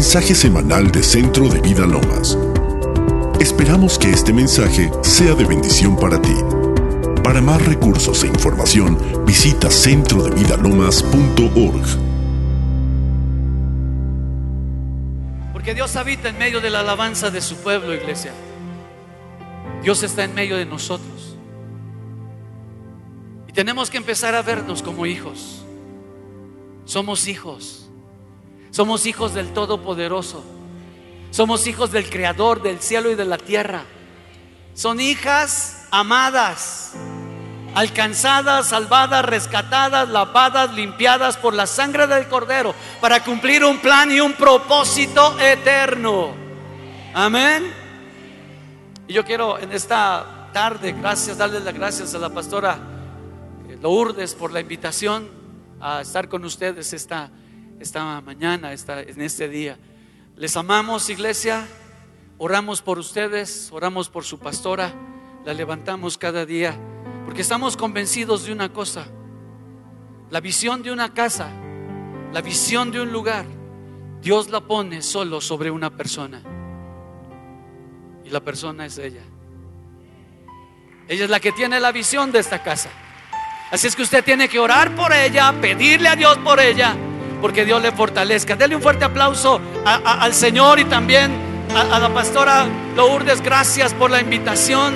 mensaje semanal de Centro de Vida Lomas. Esperamos que este mensaje sea de bendición para ti. Para más recursos e información, visita centrodevidalomas.org. Porque Dios habita en medio de la alabanza de su pueblo, iglesia. Dios está en medio de nosotros. Y tenemos que empezar a vernos como hijos. Somos hijos. Somos hijos del Todopoderoso. Somos hijos del Creador del cielo y de la tierra. Son hijas amadas, alcanzadas, salvadas, rescatadas, lavadas, limpiadas por la sangre del Cordero para cumplir un plan y un propósito eterno. Amén. Y yo quiero en esta tarde, gracias, darle las gracias a la pastora eh, Lourdes por la invitación a estar con ustedes esta, esta mañana, en este día. Les amamos, iglesia. Oramos por ustedes, oramos por su pastora, la levantamos cada día, porque estamos convencidos de una cosa. La visión de una casa, la visión de un lugar, Dios la pone solo sobre una persona. Y la persona es ella. Ella es la que tiene la visión de esta casa. Así es que usted tiene que orar por ella, pedirle a Dios por ella porque Dios le fortalezca. Dele un fuerte aplauso al Señor y también a, la pastora Lourdes. Gracias por la invitación.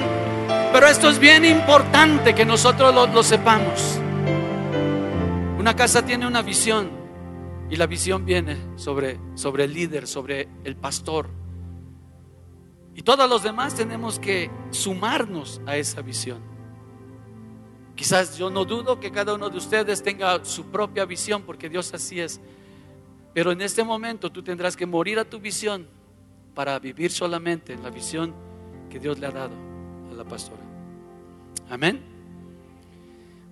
Pero esto es bien importante que nosotros lo, lo sepamos. Una casa tiene una visión y la visión viene sobre, sobre el líder, sobre el pastor. Y todos los demás tenemos que sumarnos a esa visión. Quizás yo no dudo que cada uno de ustedes tenga su propia visión, porque Dios así es. Pero en este momento tú tendrás que morir a tu visión para vivir solamente en la visión que Dios le ha dado a la pastora. Amén.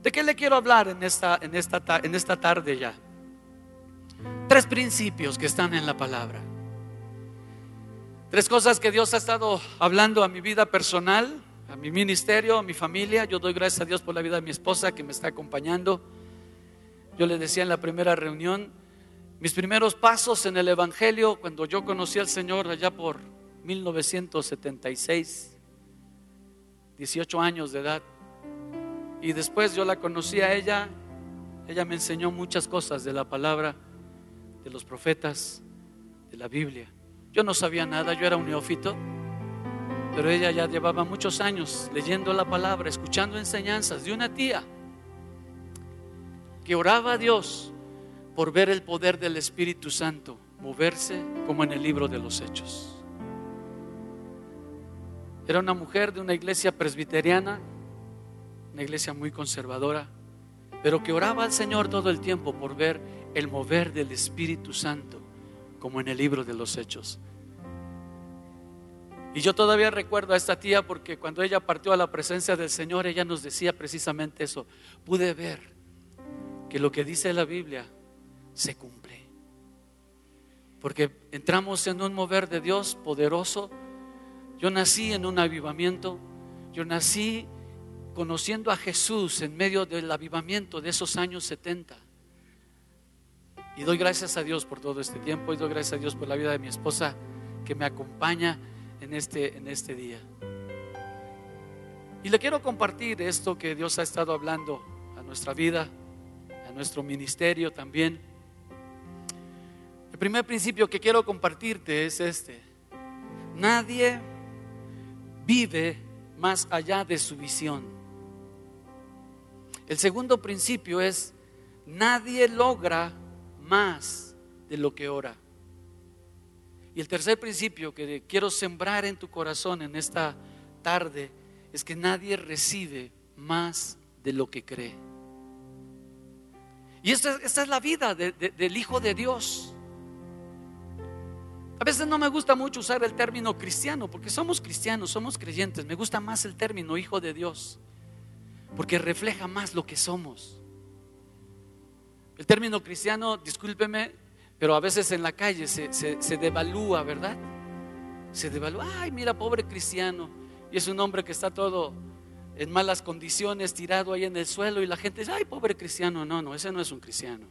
¿De qué le quiero hablar en esta, en esta, en esta tarde ya? Tres principios que están en la palabra. Tres cosas que Dios ha estado hablando a mi vida personal a mi ministerio, a mi familia. Yo doy gracias a Dios por la vida de mi esposa que me está acompañando. Yo le decía en la primera reunión, mis primeros pasos en el Evangelio, cuando yo conocí al Señor allá por 1976, 18 años de edad. Y después yo la conocí a ella, ella me enseñó muchas cosas de la palabra, de los profetas, de la Biblia. Yo no sabía nada, yo era un neófito. Pero ella ya llevaba muchos años leyendo la palabra, escuchando enseñanzas de una tía que oraba a Dios por ver el poder del Espíritu Santo moverse como en el libro de los Hechos. Era una mujer de una iglesia presbiteriana, una iglesia muy conservadora, pero que oraba al Señor todo el tiempo por ver el mover del Espíritu Santo como en el libro de los Hechos. Y yo todavía recuerdo a esta tía porque cuando ella partió a la presencia del Señor, ella nos decía precisamente eso. Pude ver que lo que dice la Biblia se cumple. Porque entramos en un mover de Dios poderoso. Yo nací en un avivamiento. Yo nací conociendo a Jesús en medio del avivamiento de esos años 70. Y doy gracias a Dios por todo este tiempo y doy gracias a Dios por la vida de mi esposa que me acompaña en este, en este día. Y le quiero compartir esto que Dios ha estado hablando a nuestra vida, a nuestro ministerio también. El primer principio que quiero compartirte es este. Nadie vive más allá de su visión. El segundo principio es, nadie logra más de lo que ora. Y el tercer principio que quiero sembrar en tu corazón en esta tarde es que nadie recibe más de lo que cree. Y esta, es la vida del Hijo de Dios. A veces no me gusta mucho usar el término cristiano, porque somos cristianos, somos creyentes. Me gusta más el término Hijo de Dios, porque refleja más lo que somos. El término cristiano, discúlpeme, pero a veces en la calle se, devalúa, ¿verdad? Se devalúa, ay, mira, pobre cristiano. Y es un hombre que está todo en malas condiciones, tirado ahí en el suelo, y la gente dice, ay, pobre cristiano. No, no, ese no es un cristiano.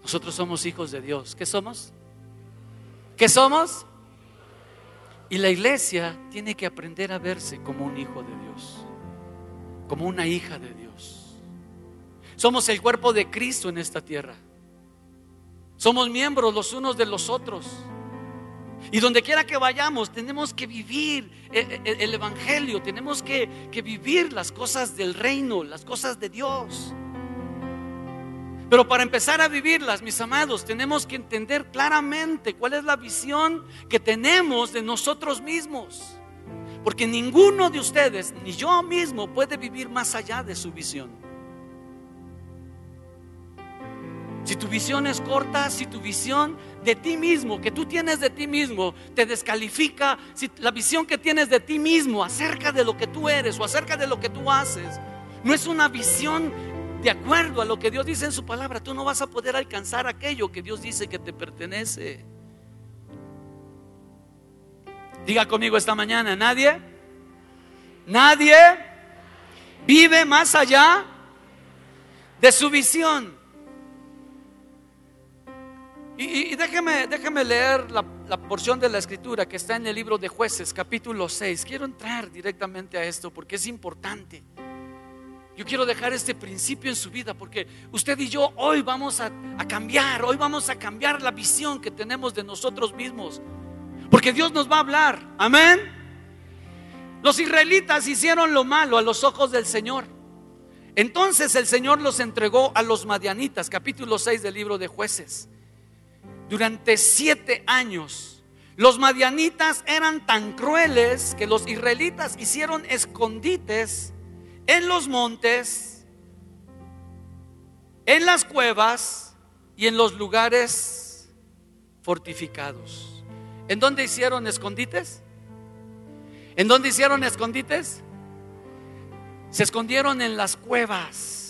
Nosotros somos hijos de Dios. ¿Qué somos? ¿Qué somos? Y la iglesia tiene que aprender a verse como un hijo de Dios, como una hija de Dios. Somos el cuerpo de Cristo en esta tierra. Somos miembros los unos de los otros. Y donde quiera que vayamos, tenemos que vivir el, Evangelio, tenemos que, que vivir las cosas del reino, las cosas de Dios. Pero para empezar a vivirlas, mis amados, tenemos que entender claramente cuál es la visión que tenemos de nosotros mismos. Porque ninguno de ustedes, ni yo mismo, puede vivir más allá de su visión. Si tu visión es corta, si tu visión de ti mismo, que tú tienes de ti mismo, te descalifica, si la visión que tienes de ti mismo acerca de lo que tú eres o acerca de lo que tú haces, no es una visión de acuerdo a lo que Dios dice en su palabra, tú no vas a poder alcanzar aquello que Dios dice que te pertenece. Diga conmigo esta mañana, nadie, nadie vive más allá de su visión. Y, déjeme, déjeme, leer la, la, porción de la escritura que está en el libro de jueces, capítulo 6. Quiero entrar directamente a esto porque es importante. Yo quiero dejar este principio en su vida porque usted y yo hoy vamos a, a cambiar, hoy vamos a cambiar la visión que tenemos de nosotros mismos. Porque Dios nos va a hablar. Amén. Los israelitas hicieron lo malo a los ojos del Señor. Entonces el Señor los entregó a los madianitas, capítulo 6 del libro de jueces durante siete años. Los madianitas eran tan crueles que los israelitas hicieron escondites en los montes, en las cuevas y en los lugares fortificados. ¿En dónde hicieron escondites? ¿En dónde hicieron escondites? Se escondieron en las cuevas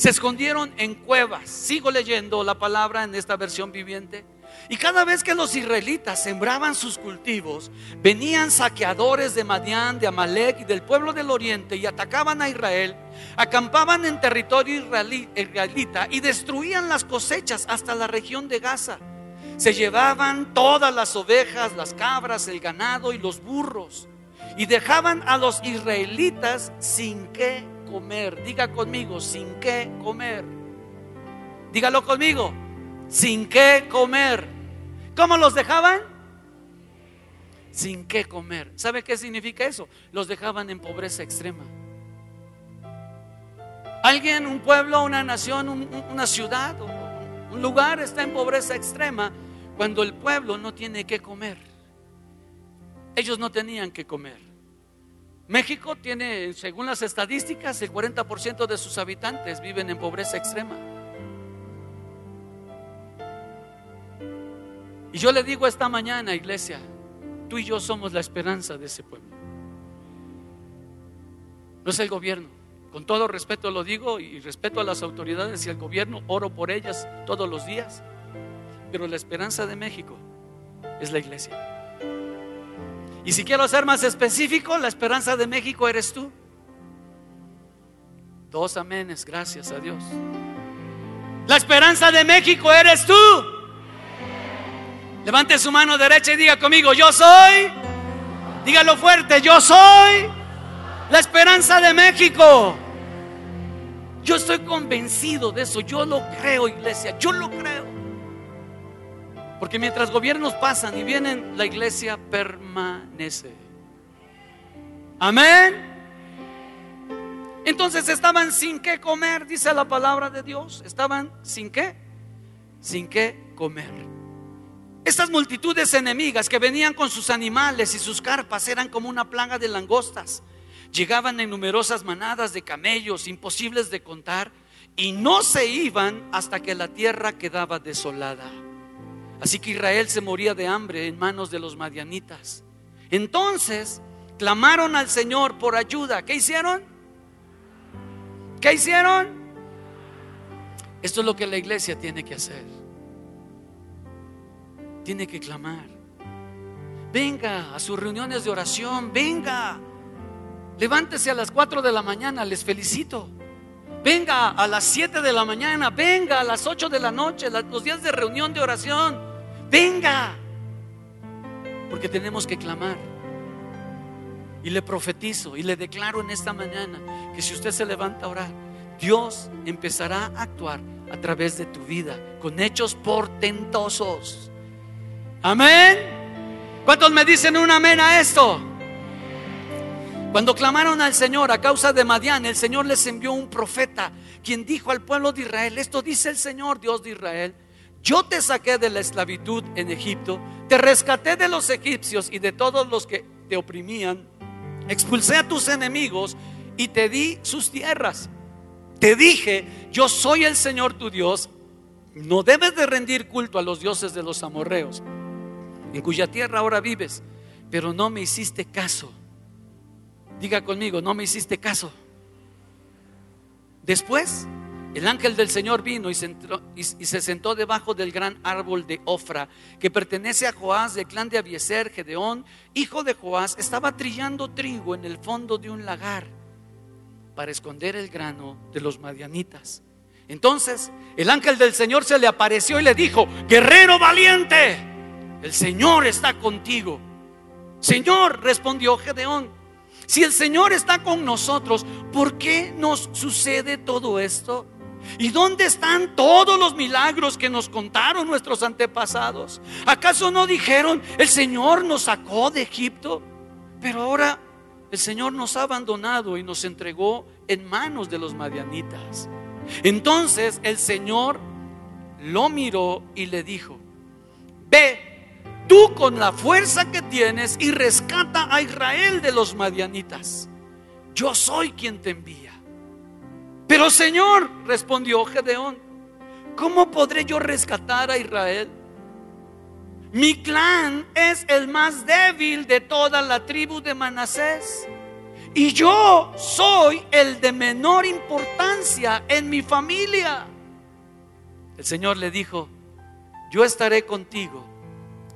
se escondieron en cuevas. Sigo leyendo la palabra en esta versión viviente. Y cada vez que los israelitas sembraban sus cultivos, venían saqueadores de Madián, de Amalek y del pueblo del oriente y atacaban a Israel, acampaban en territorio israelita y destruían las cosechas hasta la región de Gaza. Se llevaban todas las ovejas, las cabras, el ganado y los burros y dejaban a los israelitas sin que Diga conmigo, sin qué comer. Dígalo conmigo, sin qué comer. ¿Cómo los dejaban? Sin qué comer. ¿Sabe qué significa eso? Los dejaban en pobreza extrema. Alguien, un pueblo, una nación, una ciudad, un lugar está en pobreza extrema cuando el pueblo no tiene que comer. Ellos no tenían que comer. México tiene, según las estadísticas, el 40% de sus habitantes viven en pobreza extrema. Y yo le digo esta mañana, iglesia, tú y yo somos la esperanza de ese pueblo. No es el gobierno. Con todo respeto lo digo y respeto a las autoridades y al gobierno, oro por ellas todos los días. Pero la esperanza de México es la iglesia. Y si quiero ser más específico, la esperanza de México eres tú. Dos amenes, gracias a Dios. La esperanza de México eres tú. Levante su mano derecha y diga conmigo, yo soy. Dígalo fuerte, yo soy la esperanza de México. Yo estoy convencido de eso, yo lo creo, iglesia, yo lo creo. Porque mientras gobiernos pasan y vienen, la iglesia permanece. Amén. Entonces estaban sin qué comer, dice la palabra de Dios. Estaban sin qué, sin qué comer. Estas multitudes enemigas que venían con sus animales y sus carpas eran como una plaga de langostas. Llegaban en numerosas manadas de camellos, imposibles de contar, y no se iban hasta que la tierra quedaba desolada. Así que Israel se moría de hambre en manos de los madianitas. Entonces clamaron al Señor por ayuda. ¿Qué hicieron? ¿Qué hicieron? Esto es lo que la iglesia tiene que hacer. Tiene que clamar. Venga a sus reuniones de oración, venga. Levántese a las 4 de la mañana, les felicito. Venga a las 7 de la mañana, venga a las 8 de la noche, los días de reunión de oración. Venga. Porque tenemos que clamar. Y le profetizo y le declaro en esta mañana que si usted se levanta a orar, Dios empezará a actuar a través de tu vida con hechos portentosos. Amén. ¿Cuántos me dicen un amén a esto? Cuando clamaron al Señor a causa de Madián, el Señor les envió un profeta, quien dijo al pueblo de Israel, esto dice el Señor Dios de Israel, yo te saqué de la esclavitud en Egipto, te rescaté de los egipcios y de todos los que te oprimían, expulsé a tus enemigos y te di sus tierras. Te dije, yo soy el Señor tu Dios, no debes de rendir culto a los dioses de los amorreos, en cuya tierra ahora vives, pero no me hiciste caso. Diga conmigo, no me hiciste caso. Después, el ángel del Señor vino y se, sentó debajo del gran árbol de Ofra, que pertenece a Joás del clan de Abieser, Gedeón, hijo de Joás, estaba trillando trigo en el fondo de un lagar para esconder el grano de los madianitas. Entonces el ángel del Señor se le apareció y le dijo, guerrero valiente, el Señor está contigo. Señor, respondió Gedeón, si el Señor está con nosotros, ¿por qué nos sucede todo esto? ¿Y dónde están todos los milagros que nos contaron nuestros antepasados? ¿Acaso no dijeron, el Señor nos sacó de Egipto? Pero ahora el Señor nos ha abandonado y nos entregó en manos de los madianitas. Entonces el Señor lo miró y le dijo, ve tú con la fuerza que tienes y rescata a Israel de los madianitas. Yo soy quien te envía. Pero Señor, respondió Gedeón, ¿cómo podré yo rescatar a Israel? Mi clan es el más débil de toda la tribu de Manasés. Y yo soy el de menor importancia en mi familia. El Señor le dijo, yo estaré contigo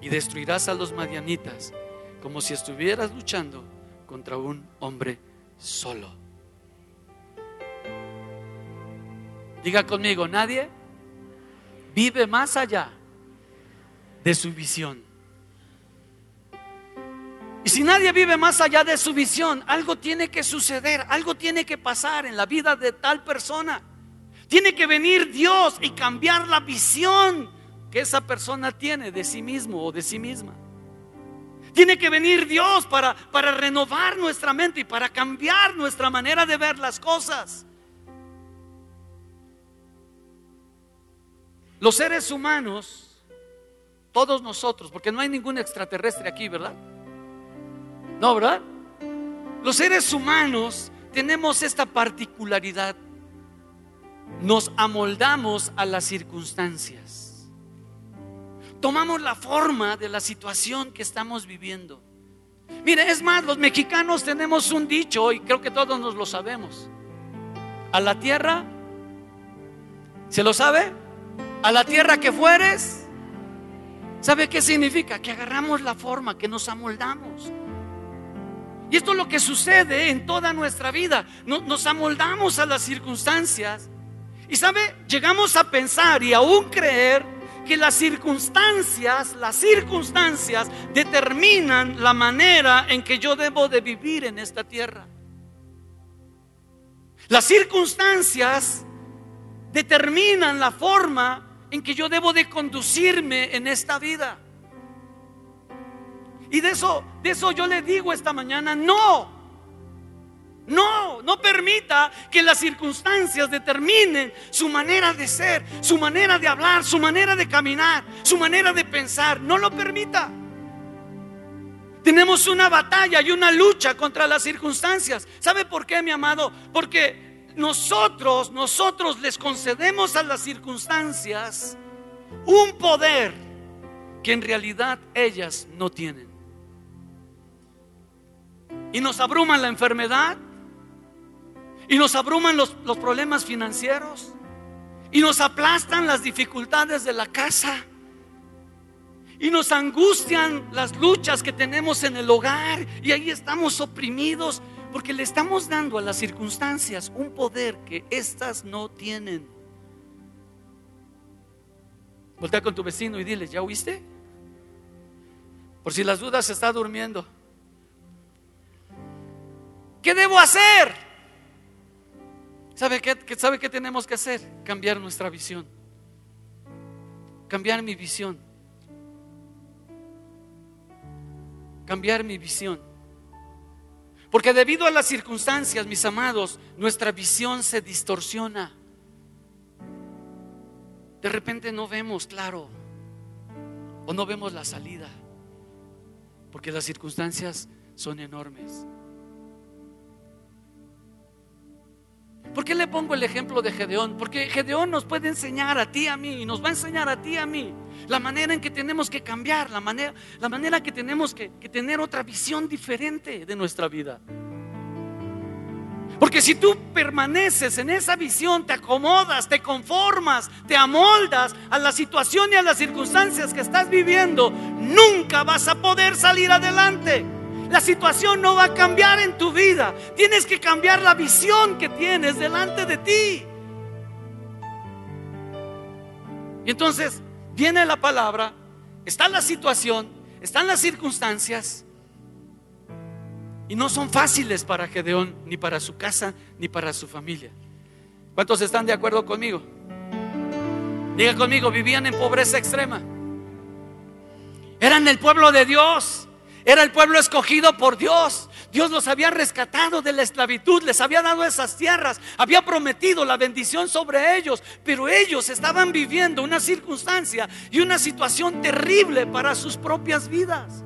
y destruirás a los madianitas como si estuvieras luchando contra un hombre solo. Diga conmigo, nadie vive más allá de su visión. Y si nadie vive más allá de su visión, algo tiene que suceder, algo tiene que pasar en la vida de tal persona. Tiene que venir Dios y cambiar la visión que esa persona tiene de sí mismo o de sí misma. Tiene que venir Dios para, para renovar nuestra mente y para cambiar nuestra manera de ver las cosas. Los seres humanos, todos nosotros, porque no hay ningún extraterrestre aquí, ¿verdad? No, ¿verdad? Los seres humanos tenemos esta particularidad. Nos amoldamos a las circunstancias tomamos la forma de la situación que estamos viviendo. Mire, es más, los mexicanos tenemos un dicho y creo que todos nos lo sabemos. A la tierra, ¿se lo sabe? A la tierra que fueres. ¿Sabe qué significa? Que agarramos la forma, que nos amoldamos. Y esto es lo que sucede en toda nuestra vida. Nos, amoldamos a las circunstancias. Y sabe, llegamos a pensar y aún creer que las circunstancias, las circunstancias determinan la manera en que yo debo de vivir en esta tierra. Las circunstancias determinan la forma en que yo debo de conducirme en esta vida. Y de eso, de eso yo le digo esta mañana, no, no, no permita que las circunstancias determinen su manera de ser, su manera de hablar, su manera de caminar, su manera de pensar. No lo permita. Tenemos una batalla y una lucha contra las circunstancias. ¿Sabe por qué, mi amado? Porque nosotros, nosotros les concedemos a las circunstancias un poder que en realidad ellas no tienen. Y nos abruman la enfermedad, y nos abruman los, problemas financieros. Y nos aplastan las dificultades de la casa. Y nos angustian las luchas que tenemos en el hogar. Y ahí estamos oprimidos Porque le estamos dando a las circunstancias un poder que éstas no tienen. Voltea con tu vecino y dile, ¿ya oíste? Por si las dudas se está durmiendo. ¿Qué debo hacer? ¿Sabe qué, ¿Sabe qué tenemos que hacer? Cambiar nuestra visión. Cambiar mi visión. Cambiar mi visión. Porque debido a las circunstancias, mis amados, nuestra visión se distorsiona. De repente no vemos claro o no vemos la salida. Porque las circunstancias son enormes. ¿Por qué le pongo el ejemplo de Gedeón? Porque Gedeón nos puede enseñar a ti, a mí, y nos va a enseñar a ti, a mí, la manera en que tenemos que cambiar, la manera, la manera que tenemos que, que tener otra visión diferente de nuestra vida. Porque si tú permaneces en esa visión, te acomodas, te conformas, te amoldas a la situación y a las circunstancias que estás viviendo, nunca vas a poder salir adelante. La situación no va a cambiar en tu vida. Tienes que cambiar la visión que tienes delante de ti. Y entonces viene la palabra, está la situación, están las circunstancias. Y no son fáciles para Gedeón, ni para su casa, ni para su familia. ¿Cuántos están de acuerdo conmigo? Diga conmigo, vivían en pobreza extrema. Eran el pueblo de Dios. Era el pueblo escogido por Dios. Dios los había rescatado de la esclavitud, les había dado esas tierras, había prometido la bendición sobre ellos, pero ellos estaban viviendo una circunstancia y una situación terrible para sus propias vidas.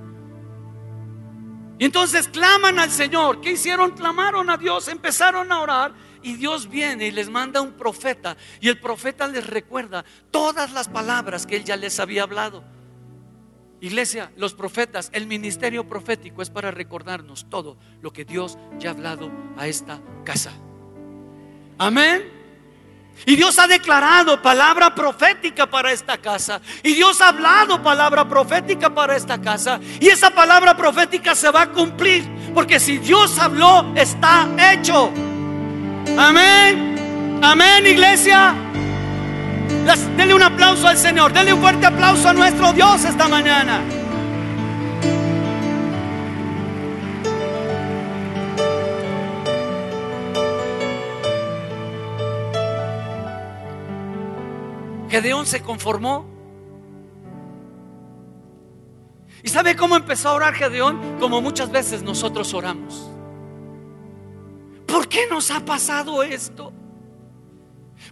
Y entonces claman al Señor. ¿Qué hicieron? Clamaron a Dios, empezaron a orar. Y Dios viene y les manda un profeta. Y el profeta les recuerda todas las palabras que él ya les había hablado. Iglesia, los profetas, el ministerio profético es para recordarnos todo lo que Dios ya ha hablado a esta casa. Amén. Y Dios ha declarado palabra profética para esta casa. Y Dios ha hablado palabra profética para esta casa. Y esa palabra profética se va a cumplir. Porque si Dios habló, está hecho. Amén. Amén, iglesia. Denle un aplauso al Señor. Denle un fuerte aplauso a nuestro Dios esta mañana. Gedeón se conformó. ¿Y sabe cómo empezó a orar Gedeón? Como muchas veces nosotros oramos. ¿Por qué nos ha pasado esto?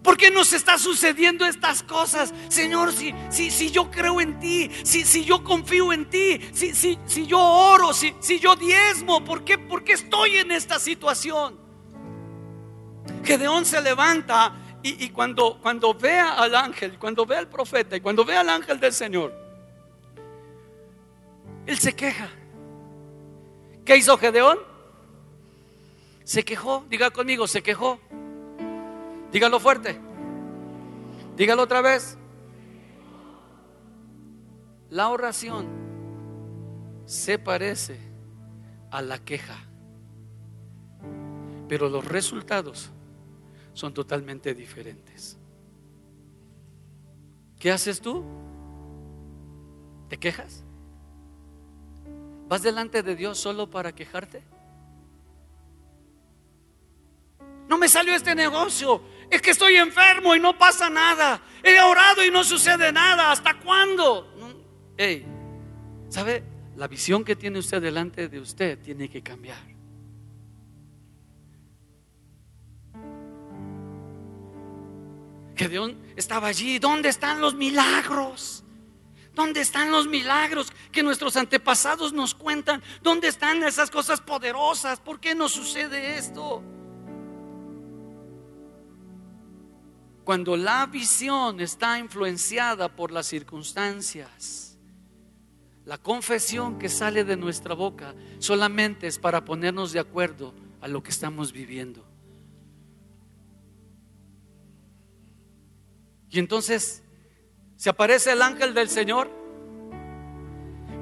¿Por qué nos está sucediendo estas cosas? Señor, si, si, si yo creo en ti, si, si yo confío en ti, si, si, si yo oro, si, si yo diezmo, ¿por qué, ¿por qué estoy en esta situación? Gedeón se levanta y, cuando, cuando vea al ángel, cuando ve al profeta y cuando ve al ángel del Señor, él se queja. ¿Qué hizo Gedeón? Se quejó, diga conmigo, se quejó. Dígalo fuerte. Dígalo otra vez. La oración se parece a la queja, pero los resultados son totalmente diferentes. ¿Qué haces tú? ¿Te quejas? ¿Vas delante de Dios solo para quejarte? No me salió este negocio. Es que estoy enfermo y no pasa nada. He orado y no sucede nada. ¿Hasta cuándo? Hey, ¿sabe? La visión que tiene usted delante de usted tiene que cambiar. Gedeón estaba allí. ¿Dónde están los milagros? ¿Dónde están los milagros que nuestros antepasados nos cuentan? ¿Dónde están esas cosas poderosas? ¿Por qué nos sucede esto? Cuando la visión está influenciada por las circunstancias, la confesión que sale de nuestra boca solamente es para ponernos de acuerdo a lo que estamos viviendo. Y entonces se aparece el ángel del Señor.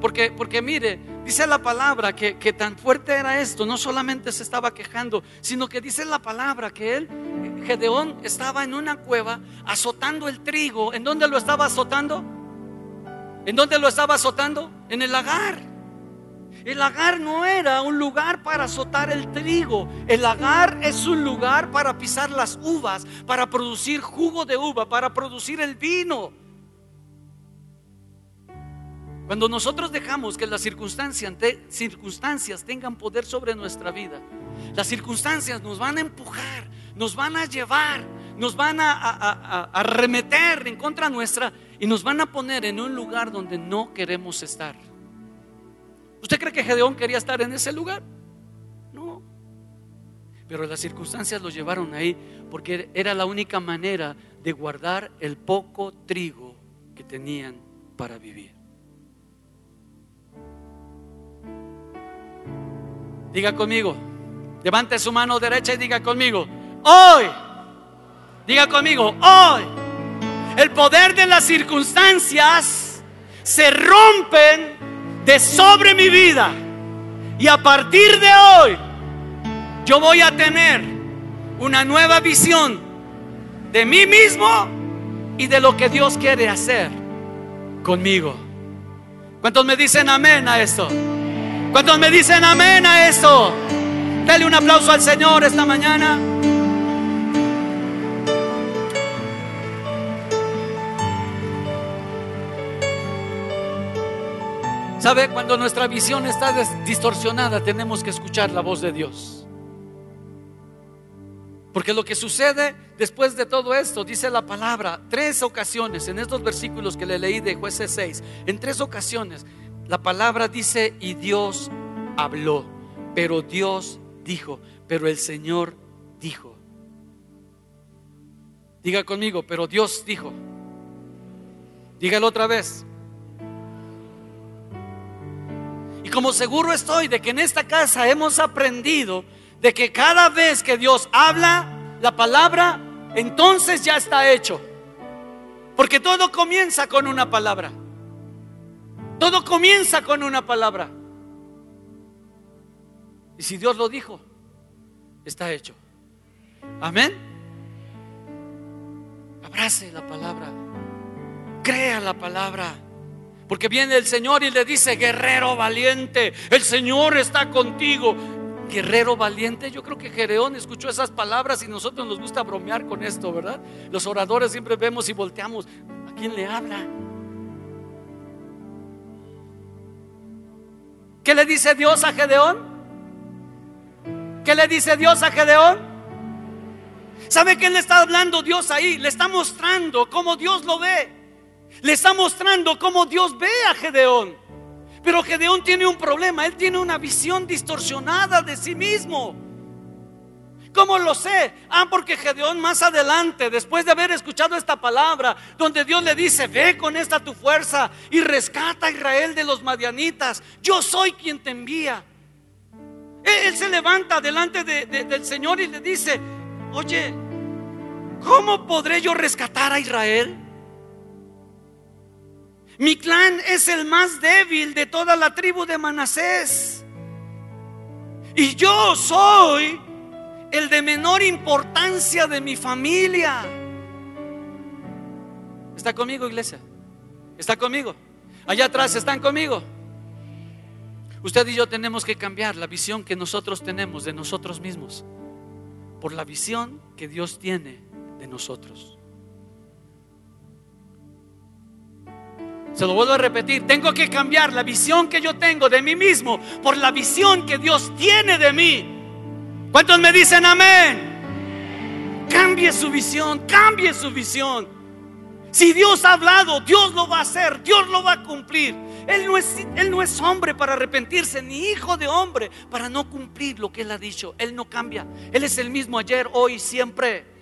Porque, porque mire, Dice la palabra que, que, tan fuerte era esto, no solamente se estaba quejando, sino que dice la palabra que él, Gedeón, estaba en una cueva azotando el trigo. ¿En dónde lo estaba azotando? ¿En dónde lo estaba azotando? En el lagar. El lagar no era un lugar para azotar el trigo. El lagar es un lugar para pisar las uvas, para producir jugo de uva, para producir el vino. Cuando nosotros dejamos que las circunstancias, circunstancias tengan poder sobre nuestra vida, las circunstancias nos van a empujar, nos van a llevar, nos van a, a, remeter en contra nuestra y nos van a poner en un lugar donde no queremos estar. ¿Usted cree que Gedeón quería estar en ese lugar? No. Pero las circunstancias lo llevaron ahí porque era la única manera de guardar el poco trigo que tenían para vivir. Diga conmigo, levante su mano derecha y diga conmigo, hoy, diga conmigo, hoy, el poder de las circunstancias se rompen de sobre mi vida. Y a partir de hoy, yo voy a tener una nueva visión de mí mismo y de lo que Dios quiere hacer conmigo. ¿Cuántos me dicen amén a esto? ¿Cuántos me dicen amén a esto? Dale un aplauso al Señor esta mañana. ¿Sabe? Cuando nuestra visión está distorsionada, tenemos que escuchar la voz de Dios. Porque lo que sucede después de todo esto, dice la palabra, tres ocasiones, en estos versículos que le leí de jueces 6, en tres ocasiones, la palabra dice, y Dios habló, pero Dios dijo, pero el Señor dijo. Diga conmigo, pero Dios dijo. Dígalo otra vez. Y como seguro estoy de que en esta casa hemos aprendido de que cada vez que Dios habla la palabra, entonces ya está hecho. Porque todo comienza con una palabra. Todo comienza con una palabra. Y si Dios lo dijo, está hecho. Amén. Abrace la palabra. Crea la palabra. Porque viene el Señor y le dice, guerrero valiente, el Señor está contigo. Guerrero valiente, yo creo que Gereón escuchó esas palabras y nosotros nos gusta bromear con esto, ¿verdad? Los oradores siempre vemos y volteamos, ¿a quién le habla? ¿Qué le dice Dios a Gedeón? ¿Qué le dice Dios a Gedeón? ¿Sabe qué le está hablando Dios ahí? Le está mostrando cómo Dios lo ve. Le está mostrando cómo Dios ve a Gedeón. Pero Gedeón tiene un problema, él tiene una visión distorsionada de sí mismo. ¿Cómo lo sé? Ah, porque Gedeón más adelante, después de haber escuchado esta palabra, donde Dios le dice, ve con esta tu fuerza y rescata a Israel de los madianitas, yo soy quien te envía. Él, se levanta delante del Señor y le dice, oye, ¿cómo podré yo rescatar a Israel? Mi clan es el más débil de toda la tribu de Manasés. Y yo soy el de menor importancia de mi familia. ¿Está conmigo, iglesia? ¿Está conmigo? Allá atrás, ¿están conmigo? Usted y yo tenemos que cambiar la visión que nosotros tenemos de nosotros mismos por la visión que Dios tiene de nosotros. Se lo vuelvo a repetir, tengo que cambiar la visión que yo tengo de mí mismo por la visión que Dios tiene de mí. ¿Cuántos me dicen amén? Cambie su visión, cambie su visión. Si Dios ha hablado, Dios lo va a hacer, Dios lo va a cumplir. Él no, es, él no es hombre para arrepentirse, ni hijo de hombre para no cumplir lo que Él ha dicho. Él no cambia. Él es el mismo ayer, hoy, siempre.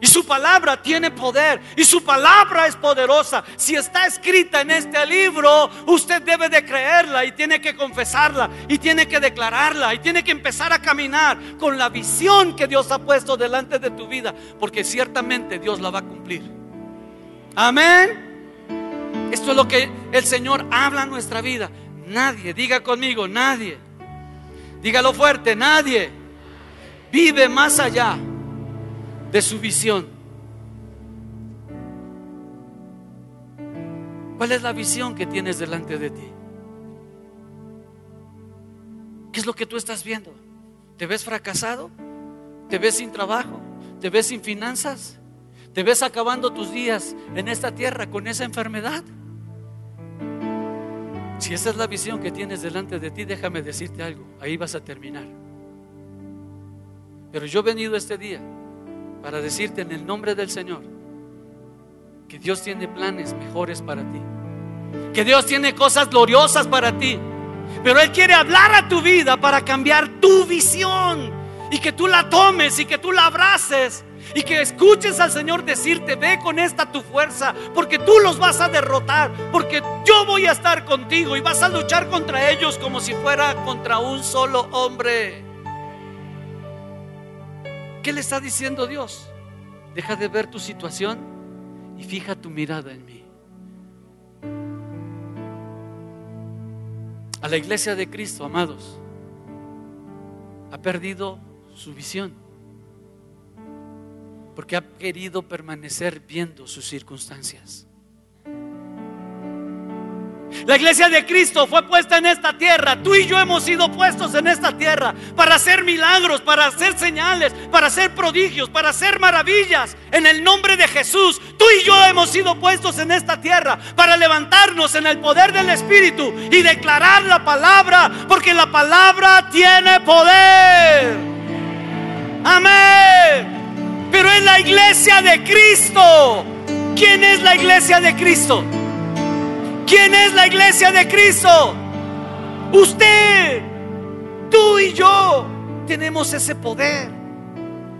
Y su palabra tiene poder. Y su palabra es poderosa. Si está escrita en este libro, usted debe de creerla y tiene que confesarla y tiene que declararla y tiene que empezar a caminar con la visión que Dios ha puesto delante de tu vida. Porque ciertamente Dios la va a cumplir. Amén. Esto es lo que el Señor habla en nuestra vida. nadie, diga conmigo, nadie. Dígalo fuerte, nadie vive más allá de su visión. ¿Cuál es la visión que tienes delante de ti? ¿Qué es lo que tú estás viendo? ¿Te ves fracasado? ¿Te ves sin trabajo? ¿Te ves sin finanzas? ¿Te ves acabando tus días en esta tierra con esa enfermedad? Si esa es la visión que tienes delante de ti, déjame decirte algo, ahí vas a terminar. Pero yo he venido este día para decirte en el nombre del Señor que Dios tiene planes mejores para ti, que Dios tiene cosas gloriosas para ti, pero Él quiere hablar a tu vida para cambiar tu visión y que tú la tomes y que tú la abraces y que escuches al Señor decirte, ve con esta tu fuerza, porque tú los vas a derrotar, porque yo voy a estar contigo y vas a luchar contra ellos como si fuera contra un solo hombre. ¿Qué le está diciendo Dios? Deja de ver tu situación y fija tu mirada en mí. A la iglesia de Cristo, amados, ha perdido su visión porque ha querido permanecer viendo sus circunstancias. La iglesia de Cristo fue puesta en esta tierra. Tú y yo hemos sido puestos en esta tierra para hacer milagros, para hacer señales, para hacer prodigios, para hacer maravillas. En el nombre de Jesús, tú y yo hemos sido puestos en esta tierra para levantarnos en el poder del Espíritu y declarar la palabra, porque la palabra tiene poder. Amén pero es la iglesia de Cristo. ¿Quién es la iglesia de Cristo? ¿Quién es la iglesia de Cristo? Usted, tú y yo tenemos ese poder,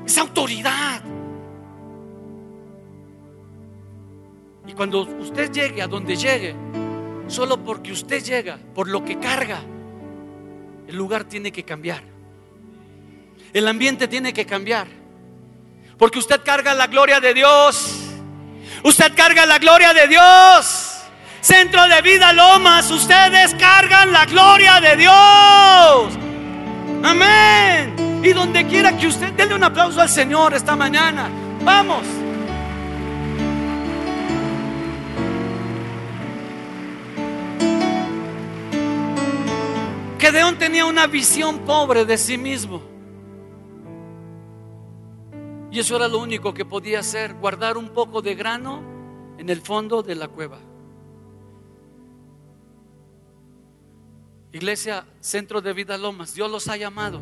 esa autoridad. Y cuando usted llegue a donde llegue, solo porque usted llega, por lo que carga, el lugar tiene que cambiar. El ambiente tiene que cambiar. Porque usted carga la gloria de Dios. Usted carga la gloria de Dios. Centro de vida Lomas, ustedes cargan la gloria de Dios. Amén. Y donde quiera que usted, denle un aplauso al Señor esta mañana. Vamos. Gedeón tenía una visión pobre de sí mismo. Y eso era lo único que podía hacer, guardar un poco de grano en el fondo de la cueva. Iglesia, Centro de Vida Lomas, Dios los ha llamado.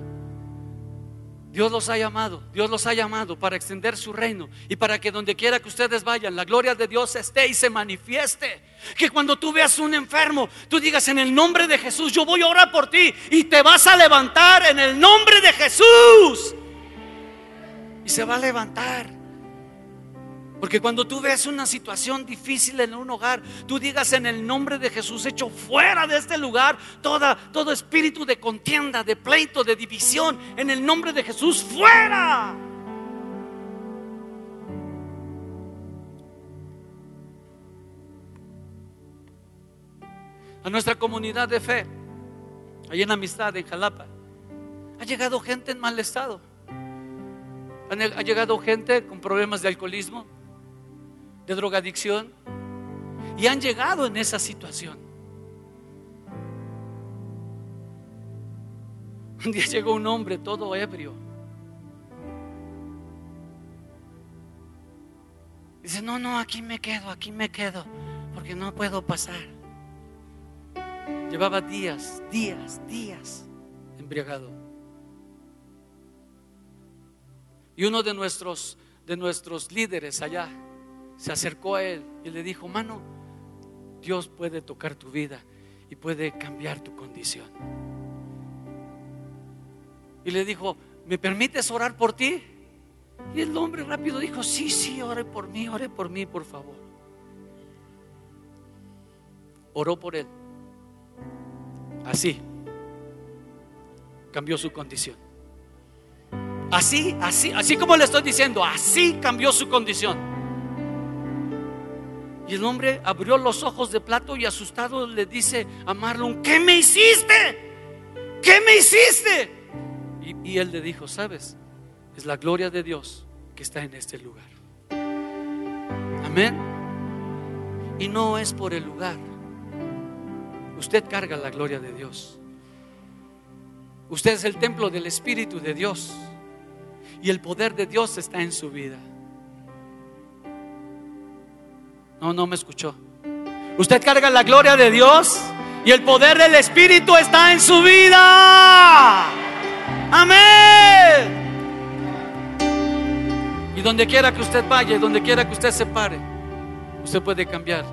Dios los ha llamado, Dios los ha llamado para extender su reino y para que donde quiera que ustedes vayan, la gloria de Dios esté y se manifieste. Que cuando tú veas un enfermo, tú digas en el nombre de Jesús, yo voy a orar por ti y te vas a levantar en el nombre de Jesús y se va a levantar. Porque cuando tú ves una situación difícil en un hogar, tú digas en el nombre de Jesús, hecho fuera de este lugar toda, todo espíritu de contienda, de pleito, de división, en el nombre de Jesús, fuera. A nuestra comunidad de fe, Hay en Amistad, en Jalapa, ha llegado gente en mal estado ha llegado gente con problemas de alcoholismo, de drogadicción, y han llegado en esa situación. Un día llegó un hombre todo ebrio. Dice, no, no, aquí me quedo, aquí me quedo, porque no puedo pasar. Llevaba días, días, días embriagado. Y uno de nuestros, de nuestros líderes allá se acercó a él y le dijo, mano, Dios puede tocar tu vida y puede cambiar tu condición. Y le dijo, ¿me permites orar por ti? Y el hombre rápido dijo, sí, sí, ore por mí, ore por mí, por favor. Oró por él. Así cambió su condición. Así, así, así como le estoy diciendo, así cambió su condición. Y el hombre abrió los ojos de plato y asustado le dice a Marlon, ¿qué me hiciste? ¿Qué me hiciste? Y, y él le dijo, ¿sabes? Es la gloria de Dios que está en este lugar. Amén. Y no es por el lugar. Usted carga la gloria de Dios. Usted es el templo del Espíritu de Dios. Y el poder de Dios está en su vida. No, no me escuchó. Usted carga la gloria de Dios y el poder del Espíritu está en su vida. Amén. Y donde quiera que usted vaya, donde quiera que usted se pare, usted puede cambiar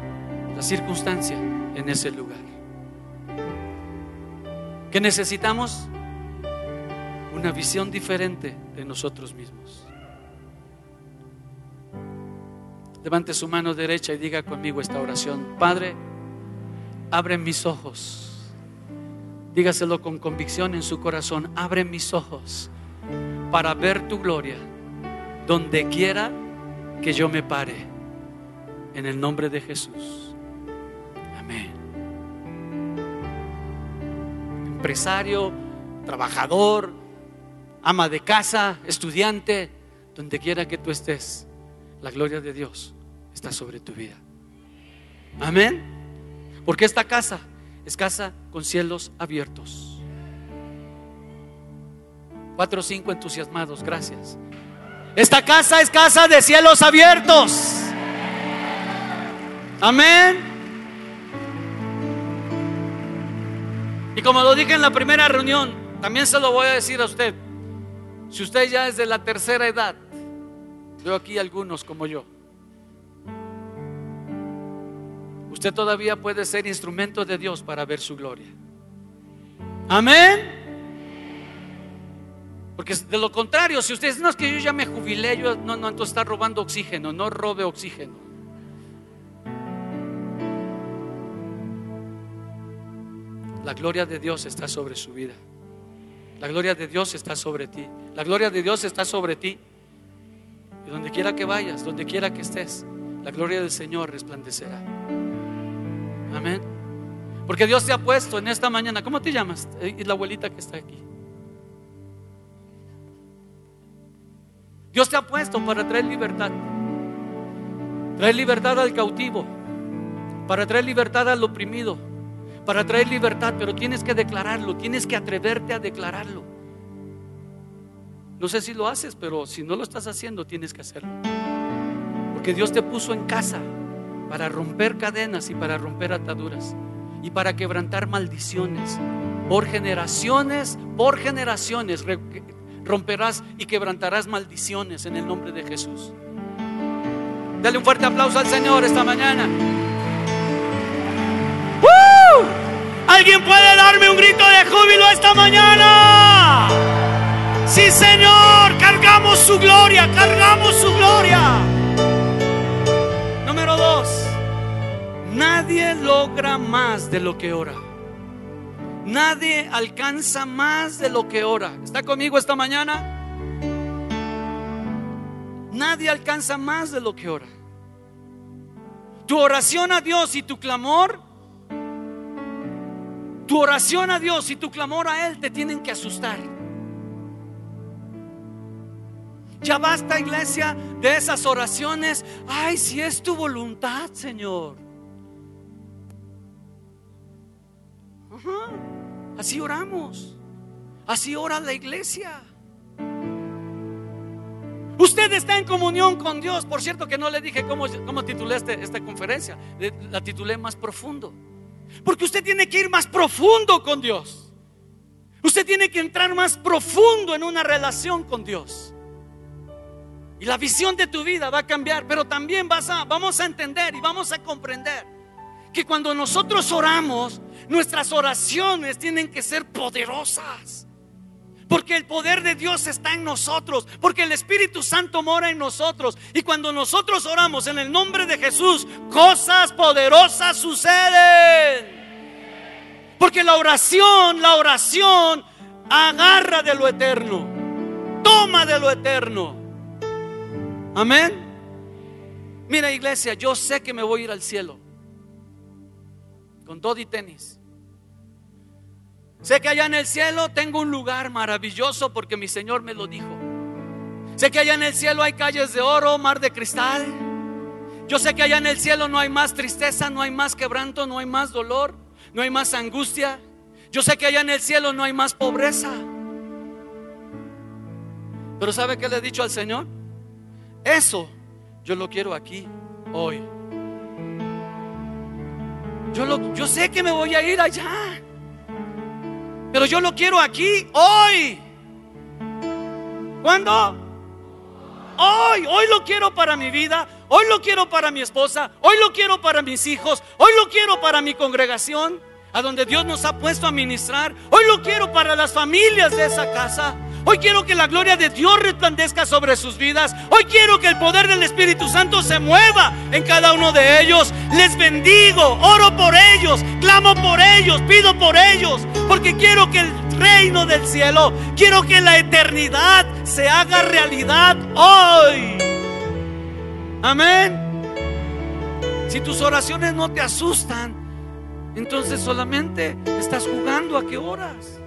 la circunstancia en ese lugar. ¿Qué necesitamos? Una visión diferente de nosotros mismos. Levante su mano derecha y diga conmigo esta oración. Padre, abre mis ojos. Dígaselo con convicción en su corazón. Abre mis ojos para ver tu gloria donde quiera que yo me pare. En el nombre de Jesús. Amén. Empresario, trabajador, ama de casa, estudiante, donde quiera que tú estés, la gloria de Dios está sobre tu vida. Amén. Porque esta casa es casa con cielos abiertos. Cuatro o cinco entusiasmados, gracias. Esta casa es casa de cielos abiertos. Amén. Y como lo dije en la primera reunión, también se lo voy a decir a usted. Si usted ya es de la tercera edad, veo aquí algunos como yo. Usted todavía puede ser instrumento de Dios para ver su gloria. Amén. Porque de lo contrario, si usted dice, no es que yo ya me jubilé, yo no, no, entonces está robando oxígeno, no robe oxígeno. La gloria de Dios está sobre su vida. La gloria de Dios está sobre ti. La gloria de Dios está sobre ti. Donde quiera que vayas, donde quiera que estés, la gloria del Señor resplandecerá. Amén. Porque Dios te ha puesto en esta mañana. ¿Cómo te llamas? Y la abuelita que está aquí. Dios te ha puesto para traer libertad. Traer libertad al cautivo. Para traer libertad al oprimido. Para traer libertad. Pero tienes que declararlo. Tienes que atreverte a declararlo. No sé si lo haces, pero si no lo estás haciendo, tienes que hacerlo. Porque Dios te puso en casa para romper cadenas y para romper ataduras y para quebrantar maldiciones. Por generaciones, por generaciones romperás y quebrantarás maldiciones en el nombre de Jesús. Dale un fuerte aplauso al Señor esta mañana. ¿Alguien puede darme un grito de júbilo esta mañana? Sí, Señor, cargamos su gloria, cargamos su gloria. Número dos, nadie logra más de lo que ora. Nadie alcanza más de lo que ora. ¿Está conmigo esta mañana? Nadie alcanza más de lo que ora. Tu oración a Dios y tu clamor, tu oración a Dios y tu clamor a Él te tienen que asustar. Ya basta, iglesia, de esas oraciones. Ay, si es tu voluntad, Señor. Así oramos. Así ora la iglesia. Usted está en comunión con Dios. Por cierto que no le dije cómo, cómo titulé este, esta conferencia. La titulé más profundo. Porque usted tiene que ir más profundo con Dios. Usted tiene que entrar más profundo en una relación con Dios. Y la visión de tu vida va a cambiar, pero también vas a, vamos a entender y vamos a comprender que cuando nosotros oramos, nuestras oraciones tienen que ser poderosas. Porque el poder de Dios está en nosotros, porque el Espíritu Santo mora en nosotros. Y cuando nosotros oramos en el nombre de Jesús, cosas poderosas suceden. Porque la oración, la oración agarra de lo eterno, toma de lo eterno. Amén. Mira iglesia, yo sé que me voy a ir al cielo con todo y tenis. Sé que allá en el cielo tengo un lugar maravilloso porque mi Señor me lo dijo. Sé que allá en el cielo hay calles de oro, mar de cristal. Yo sé que allá en el cielo no hay más tristeza, no hay más quebranto, no hay más dolor, no hay más angustia. Yo sé que allá en el cielo no hay más pobreza. Pero ¿sabe qué le he dicho al Señor? Eso yo lo quiero aquí, hoy. Yo, lo, yo sé que me voy a ir allá. Pero yo lo quiero aquí, hoy. ¿Cuándo? Hoy, hoy lo quiero para mi vida, hoy lo quiero para mi esposa, hoy lo quiero para mis hijos, hoy lo quiero para mi congregación, a donde Dios nos ha puesto a ministrar, hoy lo quiero para las familias de esa casa. Hoy quiero que la gloria de Dios resplandezca sobre sus vidas. Hoy quiero que el poder del Espíritu Santo se mueva en cada uno de ellos. Les bendigo, oro por ellos, clamo por ellos, pido por ellos, porque quiero que el reino del cielo, quiero que la eternidad se haga realidad hoy. Amén. Si tus oraciones no te asustan, entonces solamente estás jugando a qué horas.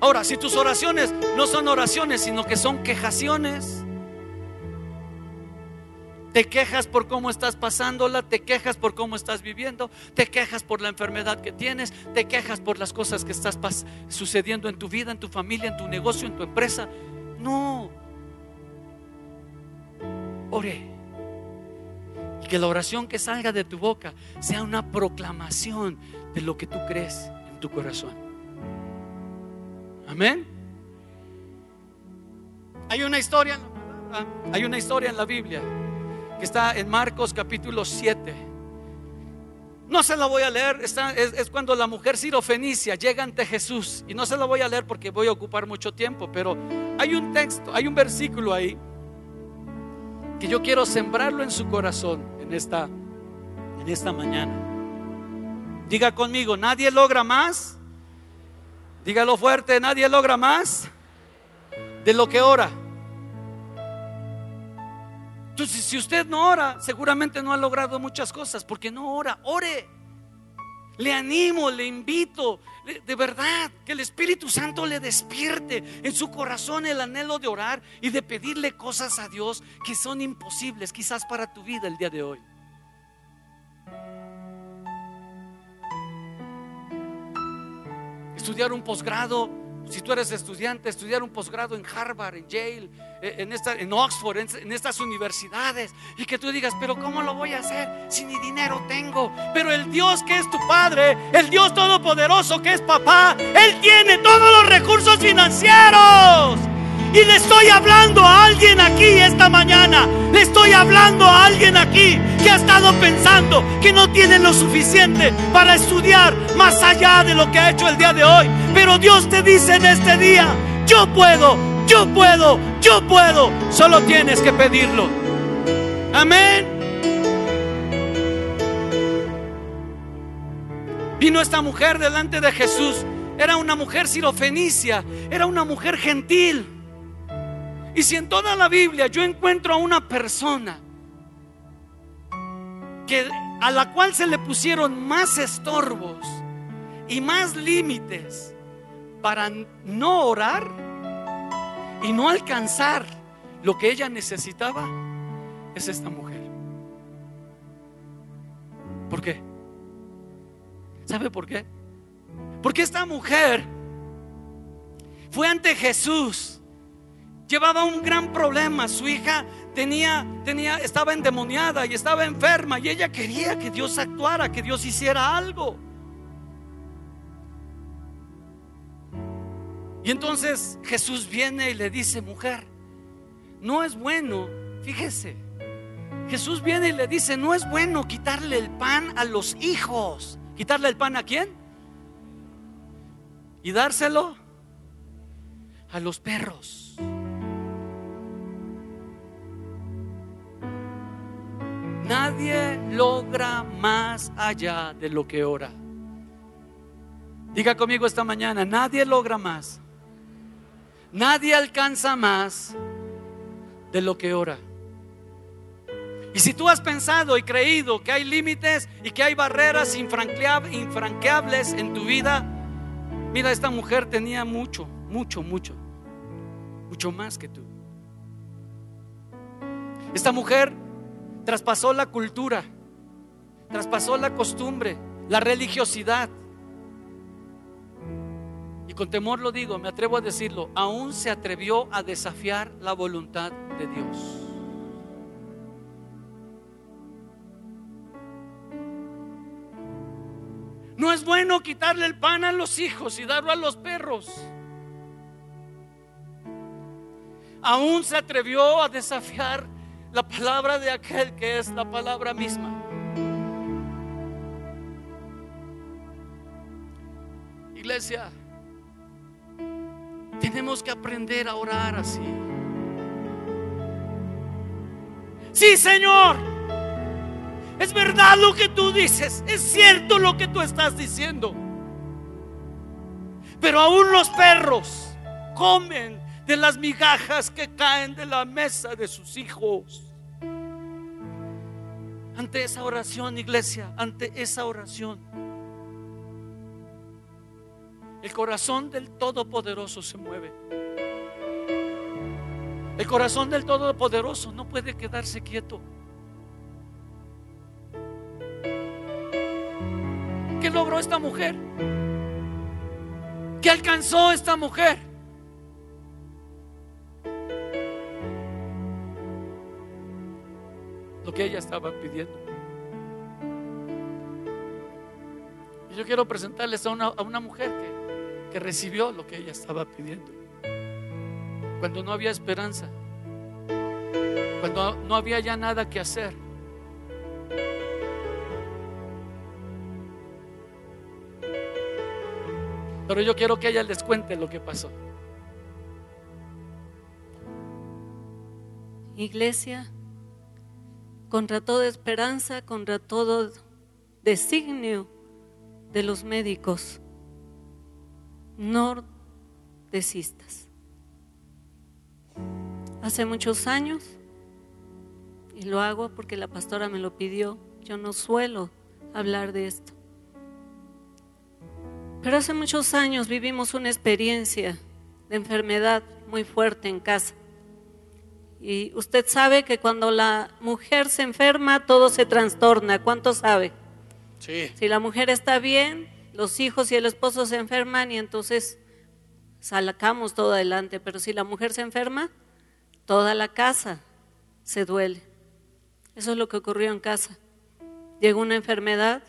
Ahora, si tus oraciones no son oraciones, sino que son quejaciones, te quejas por cómo estás pasándola, te quejas por cómo estás viviendo, te quejas por la enfermedad que tienes, te quejas por las cosas que estás sucediendo en tu vida, en tu familia, en tu negocio, en tu empresa. No. Ore. Y que la oración que salga de tu boca sea una proclamación de lo que tú crees en tu corazón. Amén. Hay una historia hay una historia en la Biblia que está en Marcos capítulo 7. No se la voy a leer, es, es, cuando la mujer sirofenicia llega ante Jesús. Y no se la voy a leer porque voy a ocupar mucho tiempo, pero hay un texto, hay un versículo ahí que yo quiero sembrarlo en su corazón en esta, en esta mañana. Diga conmigo, nadie logra más Dígalo fuerte, nadie logra más de lo que ora. Entonces, si usted no ora, seguramente no ha logrado muchas cosas, porque no ora, ore. Le animo, le invito, de verdad, que el Espíritu Santo le despierte en su corazón el anhelo de orar y de pedirle cosas a Dios que son imposibles quizás para tu vida el día de hoy. Estudiar un posgrado, si tú eres estudiante, estudiar un posgrado en Harvard, en Yale, eh, en, esta, en Oxford, en, estas universidades, y que tú digas, pero ¿cómo lo voy a hacer si ni dinero tengo? Pero el Dios que es tu Padre, el Dios Todopoderoso que es papá, Él tiene todos los recursos financieros. Y le estoy hablando a alguien aquí esta mañana. Le estoy hablando a alguien aquí que ha estado pensando que no tiene lo suficiente para estudiar más allá de lo que ha hecho el día de hoy. Pero Dios te dice en este día, yo puedo, yo puedo, yo puedo. Solo tienes que pedirlo. Amén. Vino esta mujer delante de Jesús. Era una mujer sirofenicia, era una mujer gentil. Y si en toda la Biblia yo encuentro a una persona que a la cual se le pusieron más estorbos y más límites para no orar y no alcanzar lo que ella necesitaba, es esta mujer. ¿Por qué? ¿Sabe por qué? Porque esta mujer fue ante Jesús llevaba un gran problema. Su hija tenía, tenía, estaba endemoniada y estaba enferma y ella quería que Dios actuara, que Dios hiciera algo. Y entonces Jesús viene y le dice, mujer, no es bueno, fíjese, Jesús viene y le dice, no es bueno quitarle el pan a los hijos. ¿Quitarle el pan a quién? Y dárselo a los perros. Nadie logra más allá de lo que ora. Diga conmigo esta mañana, nadie logra más. Nadie alcanza más de lo que ora. Y si tú has pensado y creído que hay límites y que hay barreras infranqueables en tu vida, mira, esta mujer tenía mucho, mucho, mucho, mucho más que tú. Esta mujer traspasó la cultura, traspasó la costumbre, la religiosidad. Y con temor lo digo, me atrevo a decirlo, aún se atrevió a desafiar la voluntad de Dios. No es bueno quitarle el pan a los hijos y darlo a los perros. Aún se atrevió a desafiar la palabra de aquel que es la palabra misma. Iglesia, tenemos que aprender a orar así. Sí, Señor. Es verdad lo que tú dices. Es cierto lo que tú estás diciendo. Pero aún los perros comen de las migajas que caen de la mesa de sus hijos. Ante esa oración, iglesia, ante esa oración, el corazón del Todopoderoso se mueve. El corazón del Todopoderoso no puede quedarse quieto. ¿Qué logró esta mujer? ¿Qué alcanzó esta mujer? Lo que ella estaba pidiendo. Yo quiero presentarles a una, mujer que, que recibió lo que ella estaba pidiendo. Cuando no había esperanza. Cuando no había ya nada que hacer Pero yo quiero que ella les cuente lo que pasó. Iglesia, contra toda esperanza, contra todo designio de los médicos, no desistas. Hace muchos años, y lo hago porque la pastora me lo pidió, yo no suelo hablar de esto. Pero hace muchos años vivimos una experiencia de enfermedad muy fuerte en casa. Y usted sabe que cuando la mujer se enferma, todo se trastorna. ¿Cuánto sabe? Sí. Si la mujer está bien, los hijos y el esposo se enferman y entonces salacamos todo adelante. Pero si la mujer se enferma, toda la casa se duele. Eso es lo que ocurrió en casa. Llegó una enfermedad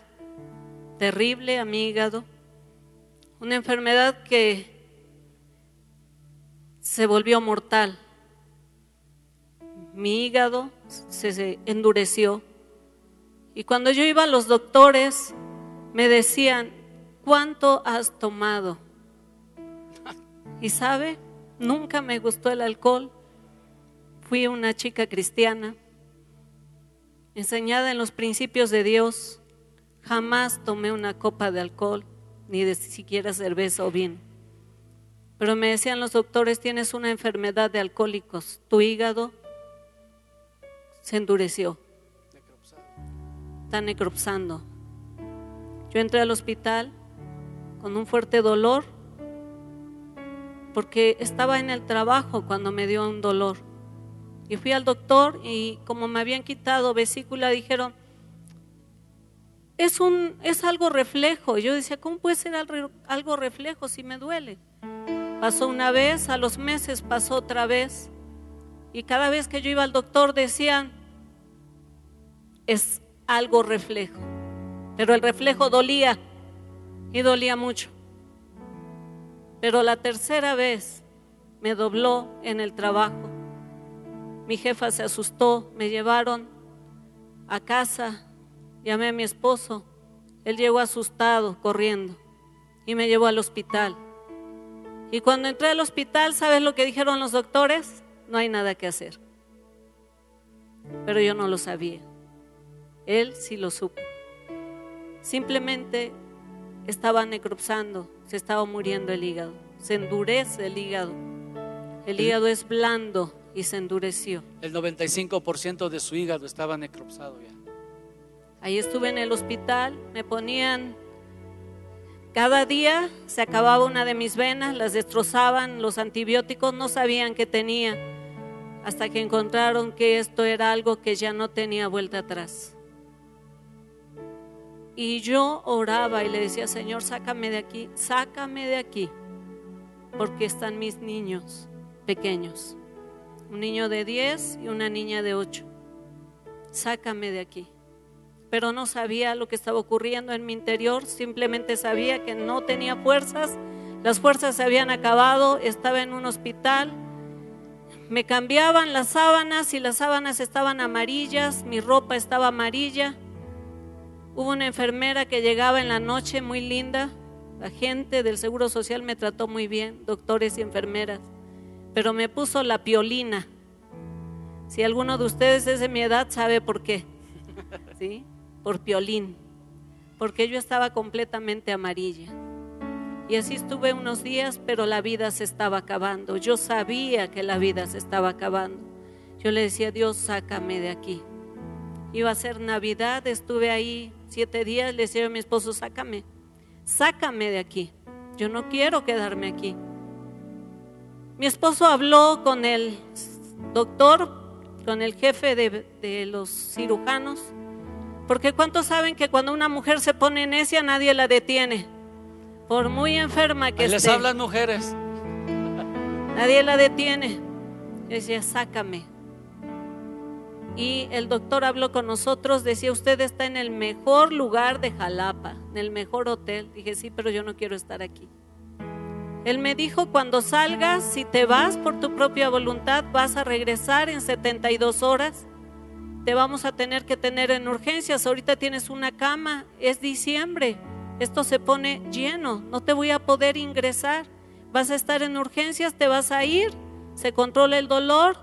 terrible a mi hígado una enfermedad que se volvió mortal. Mi hígado se endureció. Y cuando yo iba a los doctores, me decían, ¿cuánto has tomado? Y sabe, nunca me gustó el alcohol. Fui una chica cristiana, enseñada en los principios de Dios. Jamás tomé una copa de alcohol ni de siquiera cerveza o vino. Pero me decían los doctores, tienes una enfermedad de alcohólicos, tu hígado se endureció, está necropsando. Yo entré al hospital con un fuerte dolor porque estaba en el trabajo cuando me dio un dolor. Y fui al doctor y como me habían quitado vesícula, dijeron, es, un, es algo reflejo. Yo decía, ¿cómo puede ser algo reflejo si me duele? Pasó una vez, a los meses pasó otra vez. Y cada vez que yo iba al doctor decían, es algo reflejo. Pero el reflejo dolía y dolía mucho. Pero la tercera vez me dobló en el trabajo. Mi jefa se asustó, me llevaron a casa Llamé a mi esposo. Él llegó asustado, corriendo, y me llevó al hospital. Y cuando entré al hospital, ¿sabes lo que dijeron los doctores? No hay nada que hacer. Pero yo no lo sabía. Él sí lo supo. Simplemente estaba necropsando, se estaba muriendo el hígado. Se endurece el hígado. El hígado es blando y se endureció. El 95% de su hígado estaba necropsado ya. Ahí estuve en el hospital, me ponían cada día se acababa una de mis venas, las destrozaban, los antibióticos no sabían qué tenía, hasta que encontraron que esto era algo que ya no tenía vuelta atrás. Y yo oraba y le decía, Señor, sácame de aquí, sácame de aquí, porque están mis niños pequeños, un niño de 10 y una niña de 8. Sácame de aquí pero no sabía lo que estaba ocurriendo en mi interior, simplemente sabía que no tenía fuerzas, las fuerzas se habían acabado, estaba en un hospital, me cambiaban las sábanas y las sábanas estaban amarillas, mi ropa estaba amarilla. Hubo una enfermera que llegaba en la noche muy linda, la gente del Seguro Social me trató muy bien, doctores y enfermeras, pero me puso la piolina. Si alguno de ustedes es de mi edad sabe por qué. ¿Sí? por Piolín, porque yo estaba completamente amarilla. Y así estuve unos días, pero la vida se estaba acabando. Yo sabía que la vida se estaba acabando. Yo le decía, Dios, sácame de aquí. Iba a ser Navidad, estuve ahí siete días, le decía a mi esposo, sácame, sácame de aquí. Yo no quiero quedarme aquí. Mi esposo habló con el doctor, con el jefe de, de los cirujanos, porque ¿cuántos saben que cuando una mujer se pone necia nadie la detiene? Por muy enferma que esté. Les hablan mujeres. Nadie la detiene. Decía, sácame. Y el doctor habló con nosotros, decía, usted está en el mejor lugar de Jalapa, en el mejor hotel. Dije, sí, pero yo no quiero estar aquí. Él me dijo, cuando salgas, si te vas por tu propia voluntad, vas a regresar en 72 horas te vamos a tener que tener en urgencias. Ahorita tienes una cama, es diciembre, esto se pone lleno, no te voy a poder ingresar. Vas a estar en urgencias, te vas a ir, se controla el dolor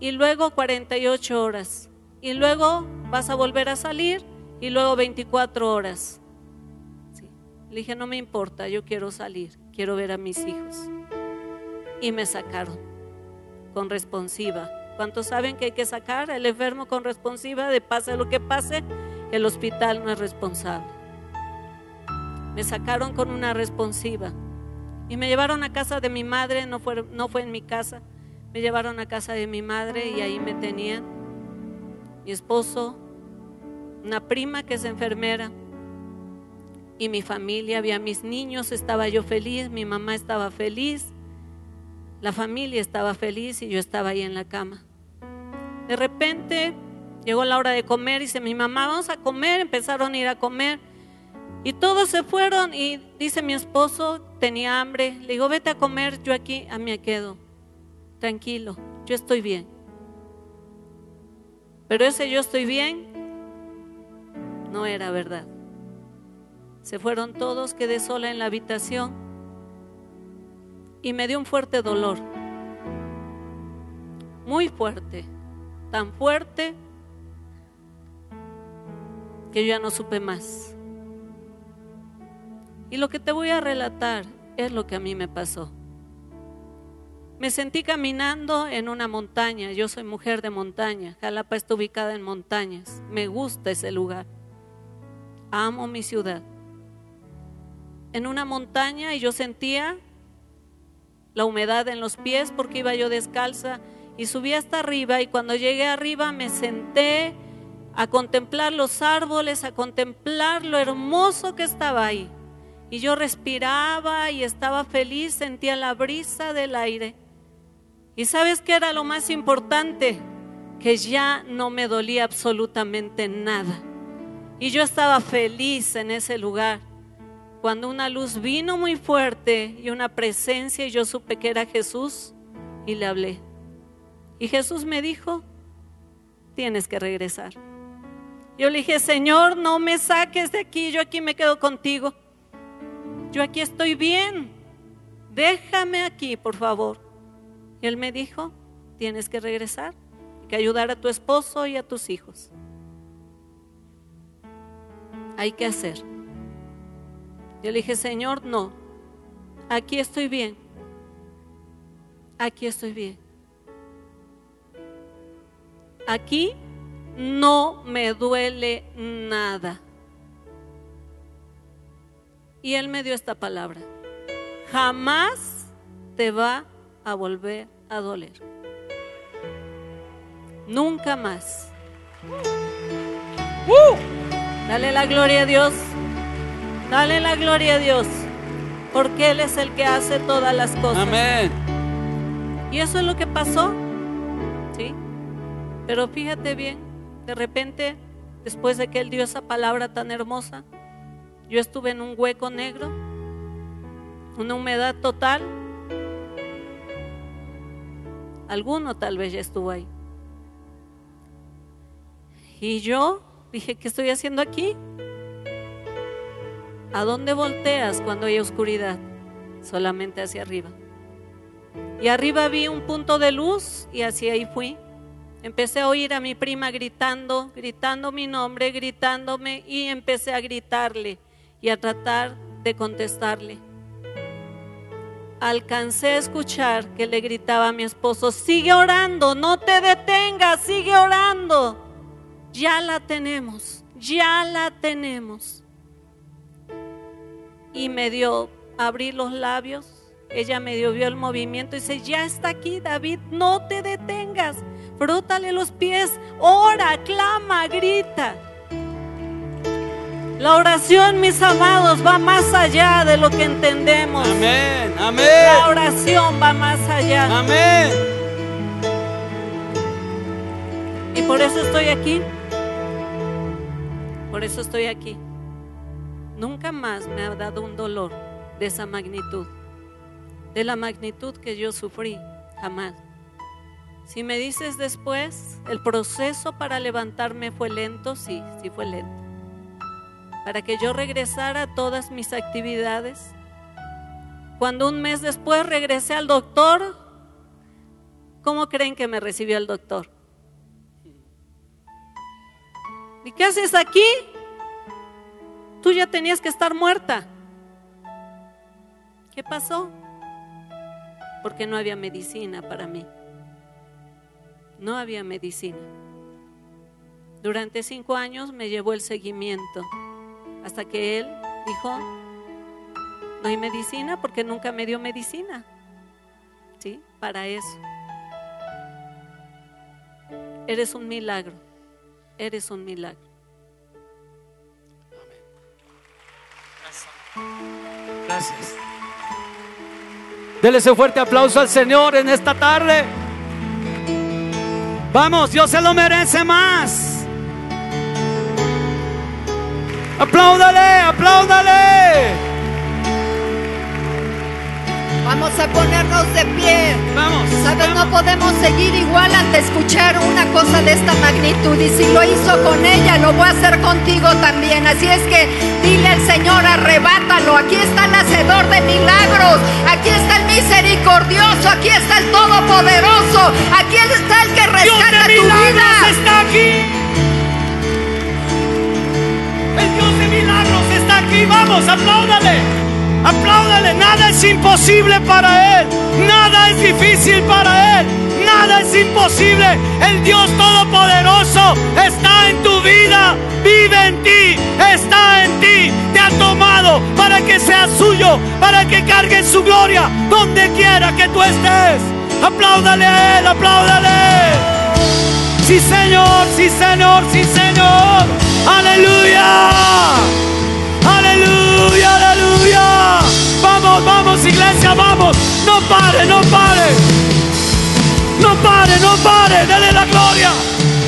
y luego 48 horas. Y luego vas a volver a salir y luego 24 horas. Le dije, no me importa, yo quiero salir, quiero ver a mis hijos. Y me sacaron con responsiva ¿Cuántos saben que hay que sacar al enfermo con responsiva de pase lo que pase? El hospital no es responsable. Me sacaron con una responsiva y me llevaron a casa de mi madre, no fue, no fue en mi casa, me llevaron a casa de mi madre y ahí me tenían mi esposo, una prima que es enfermera y mi familia, había mis niños, estaba yo feliz, mi mamá estaba feliz, la familia estaba feliz y yo estaba ahí en la cama. De repente llegó la hora de comer y dice mi mamá, vamos a comer, empezaron a ir a comer. Y todos se fueron y dice mi esposo, tenía hambre, le digo, vete a comer, yo aquí a mí me quedo, tranquilo, yo estoy bien. Pero ese yo estoy bien no era verdad. Se fueron todos, quedé sola en la habitación y me dio un fuerte dolor, muy fuerte tan fuerte que yo ya no supe más. Y lo que te voy a relatar es lo que a mí me pasó. Me sentí caminando en una montaña. Yo soy mujer de montaña. Jalapa está ubicada en montañas. Me gusta ese lugar. Amo mi ciudad. En una montaña y yo sentía la humedad en los pies porque iba yo descalza y subí hasta arriba y cuando llegué arriba me senté a contemplar los árboles, a contemplar lo hermoso que estaba ahí. Y yo respiraba y estaba feliz, sentía la brisa del aire. ¿Y sabes qué era lo más importante? Que ya no me dolía absolutamente nada. Y yo estaba feliz en ese lugar. Cuando una luz vino muy fuerte y una presencia y yo supe que era Jesús y le hablé. Y Jesús me dijo, tienes que regresar. Yo le dije, Señor, no me saques de aquí, yo aquí me quedo contigo. Yo aquí estoy bien. Déjame aquí, por favor. Y él me dijo, tienes que regresar, que ayudar a tu esposo y a tus hijos. Hay que hacer. Yo le dije, Señor, no, aquí estoy bien. Aquí estoy bien. aquí no me duele nada. Y él me dio esta palabra. Jamás te va a volver a doler. Nunca más. ¡Uh! Dale la gloria a Dios. Dale la gloria a Dios. Porque Él es el que hace todas las cosas. Amén. Y eso es lo que pasó. ¿Sí? Pero fíjate bien, de repente, después de que Él dio esa palabra tan hermosa, yo estuve en un hueco negro, una humedad total. Alguno tal vez ya estuvo ahí. Y yo dije, ¿qué estoy haciendo aquí? ¿A dónde volteas cuando hay oscuridad? Solamente hacia arriba. Y arriba vi un punto de luz y hacia ahí fui. Empecé a oír a mi prima gritando, gritando mi nombre, gritándome y empecé a gritarle y a tratar de contestarle. Alcancé a escuchar que le gritaba a mi esposo, sigue orando, no te detengas, sigue orando. Ya la tenemos, ya la tenemos. Y me dio, abrí los labios, ella me dio, vio el movimiento y dice, ya está aquí David, no te detengas, frótale los pies, ora, clama, grita. La oración, mis amados, va más allá de lo que entendemos. Amén, amén. La oración va más allá. Amén. Y por eso estoy aquí. Por eso estoy aquí. Nunca más me ha dado un dolor de esa magnitud. De la magnitud que yo sufrí. Jamás. Si me dices después, el proceso para levantarme fue lento, sí, sí fue lento para que yo regresara a todas mis actividades. Cuando un mes después regresé al doctor, ¿cómo creen que me recibió el doctor? ¿Y qué haces aquí? Tú ya tenías que estar muerta. ¿Qué pasó? Porque no había medicina para mí. No había medicina. Durante cinco años me llevó el seguimiento hasta que él dijo, no hay medicina porque nunca me dio medicina. ¿Sí? Para eso. Eres un milagro. Eres un milagro. Gracias. Dele ese fuerte aplauso al Señor en esta tarde. Vamos, Dios se lo merece más. Apláudale, apláudale. Vamos a ponernos de pie. Vamos. Sabes, no podemos seguir igual ante escuchar una cosa de esta magnitud. Y si lo hizo con ella, lo voy a hacer contigo también. Así es que dile al Señor, arrebátalo. Aquí está el hacedor de milagros. Aquí está el misericordioso. Aquí está el todopoderoso. Aquí está el que rescata tu vida. está aquí. Vamos, apláudale. Apláudale. Nada es imposible para Él. Nada es difícil para Él. Nada es imposible. El Dios Todopoderoso está en tu vida. Vive en ti. Está en ti. Te ha tomado para que seas suyo. Para que cargue su gloria donde quiera que tú estés. Apláudale a Él. Apláudale. Sí, Señor, sí, Señor, sí, Señor. Aleluya. Aleluya, aleluya. Vamos, vamos, iglesia, vamos. No pare, no pare. No pare, no pare. Dele la gloria.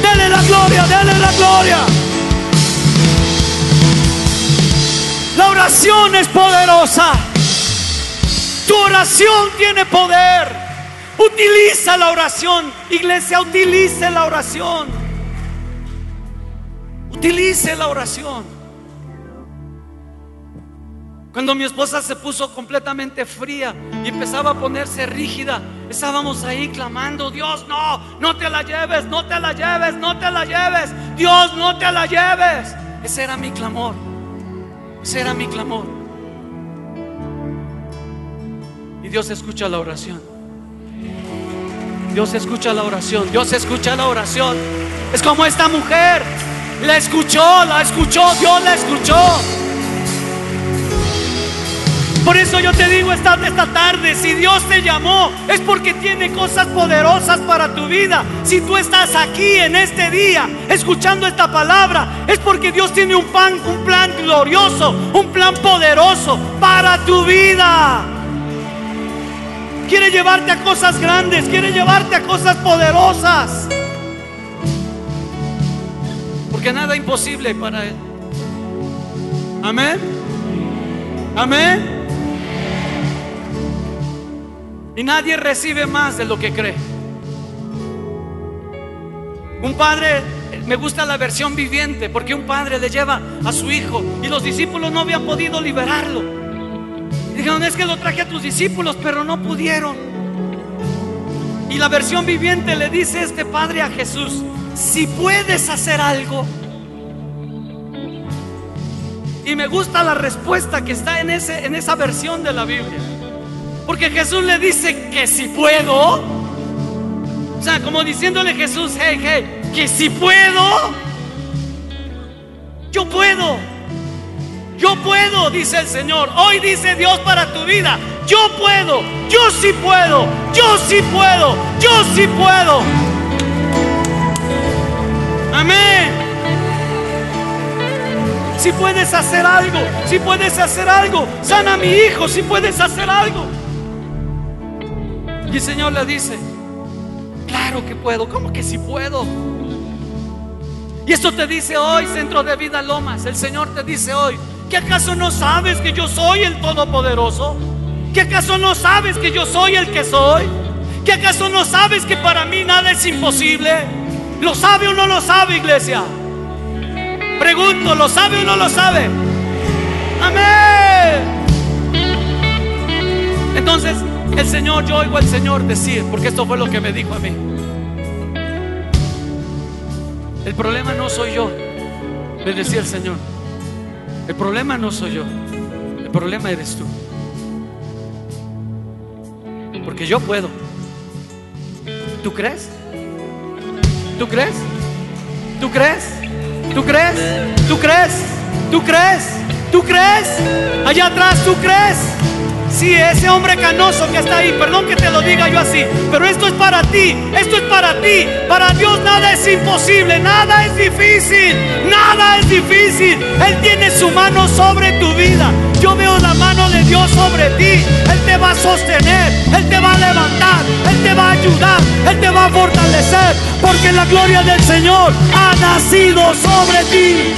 Dele la gloria, dele la gloria. La oración es poderosa. Tu oración tiene poder. Utiliza la oración. Iglesia, utilice la oración. Utilice la oración. Cuando mi esposa se puso completamente fría y empezaba a ponerse rígida, estábamos ahí clamando, Dios, no, no te la lleves, no te la lleves, no te la lleves, Dios, no te la lleves. Ese era mi clamor, ese era mi clamor. Y Dios escucha la oración. Dios escucha la oración, Dios escucha la oración. Es como esta mujer, la escuchó, la escuchó, Dios la escuchó. Por eso yo te digo esta, esta tarde, si Dios te llamó, es porque tiene cosas poderosas para tu vida. Si tú estás aquí en este día escuchando esta palabra, es porque Dios tiene un plan, un plan glorioso, un plan poderoso para tu vida. Quiere llevarte a cosas grandes, quiere llevarte a cosas poderosas. Porque nada imposible para Él. Amén. Amén. Y nadie recibe más de lo que cree. Un padre, me gusta la versión viviente, porque un padre le lleva a su hijo y los discípulos no habían podido liberarlo. Dijeron, es que lo traje a tus discípulos, pero no pudieron. Y la versión viviente le dice este padre a Jesús, si puedes hacer algo. Y me gusta la respuesta que está en, ese, en esa versión de la Biblia. Porque Jesús le dice que si puedo. O sea, como diciéndole Jesús, hey, hey, que si puedo. Yo puedo. Yo puedo, dice el Señor. Hoy dice Dios para tu vida. Yo puedo. Yo sí puedo. Yo sí puedo. Yo sí puedo. Amén. Si puedes hacer algo, si puedes hacer algo, sana mi hijo, si puedes hacer algo. Y el Señor le dice, claro que puedo, ¿cómo que si puedo? Y esto te dice hoy, Centro de Vida Lomas, el Señor te dice hoy, ¿que acaso no sabes que yo soy el Todopoderoso? ¿Que acaso no sabes que yo soy el que soy? ¿Que acaso no sabes que para mí nada es imposible? ¿Lo sabe o no lo sabe, iglesia? Pregunto, ¿lo sabe o no lo sabe? Amén. Entonces, el Señor, yo oigo al Señor decir, porque esto fue lo que me dijo a mí. El problema no soy yo, le decía el Señor. El problema no soy yo, el problema eres tú. Porque yo puedo. ¿Tú crees? ¿Tú crees? ¿Tú crees? ¿Tú crees? ¿Tú crees? ¿Tú crees? ¿Tú crees? Allá atrás, ¿tú crees? Sí, ese hombre canoso que está ahí, perdón que te lo diga yo así, pero esto es para ti, esto es para ti. Para Dios nada es imposible, nada es difícil, nada es difícil. Él tiene su mano sobre tu vida. Yo veo la mano de Dios sobre ti. Él te va a sostener, Él te va a levantar, Él te va a ayudar, Él te va a fortalecer, porque la gloria del Señor ha nacido sobre ti.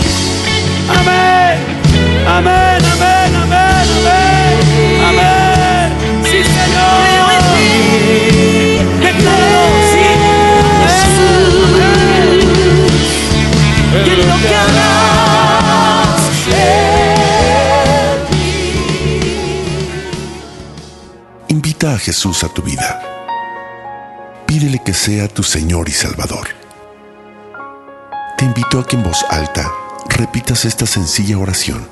Amén. Amén, amén, amén, Invita a Jesús a tu vida. Pídele que sea tu Señor y Salvador. Te invito a que en voz alta repitas esta sencilla oración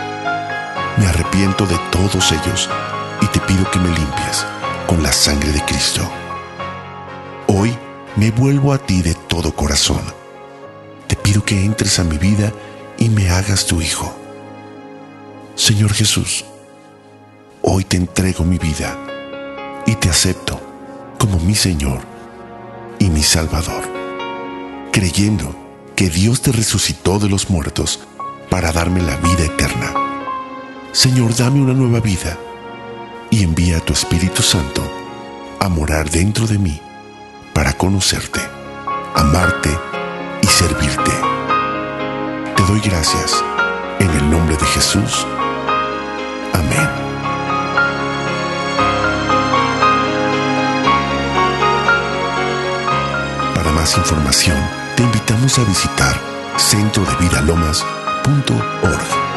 Me arrepiento de todos ellos y te pido que me limpies con la sangre de Cristo. Hoy me vuelvo a ti de todo corazón. Te pido que entres a mi vida y me hagas tu Hijo. Señor Jesús, hoy te entrego mi vida y te acepto como mi Señor y mi Salvador, creyendo que Dios te resucitó de los muertos para darme la vida eterna. Señor, dame una nueva vida y envía a tu Espíritu Santo a morar dentro de mí para conocerte, amarte y servirte. Te doy gracias en el nombre de Jesús. Amén. más información, te invitamos a visitar centrodevidalomas.org.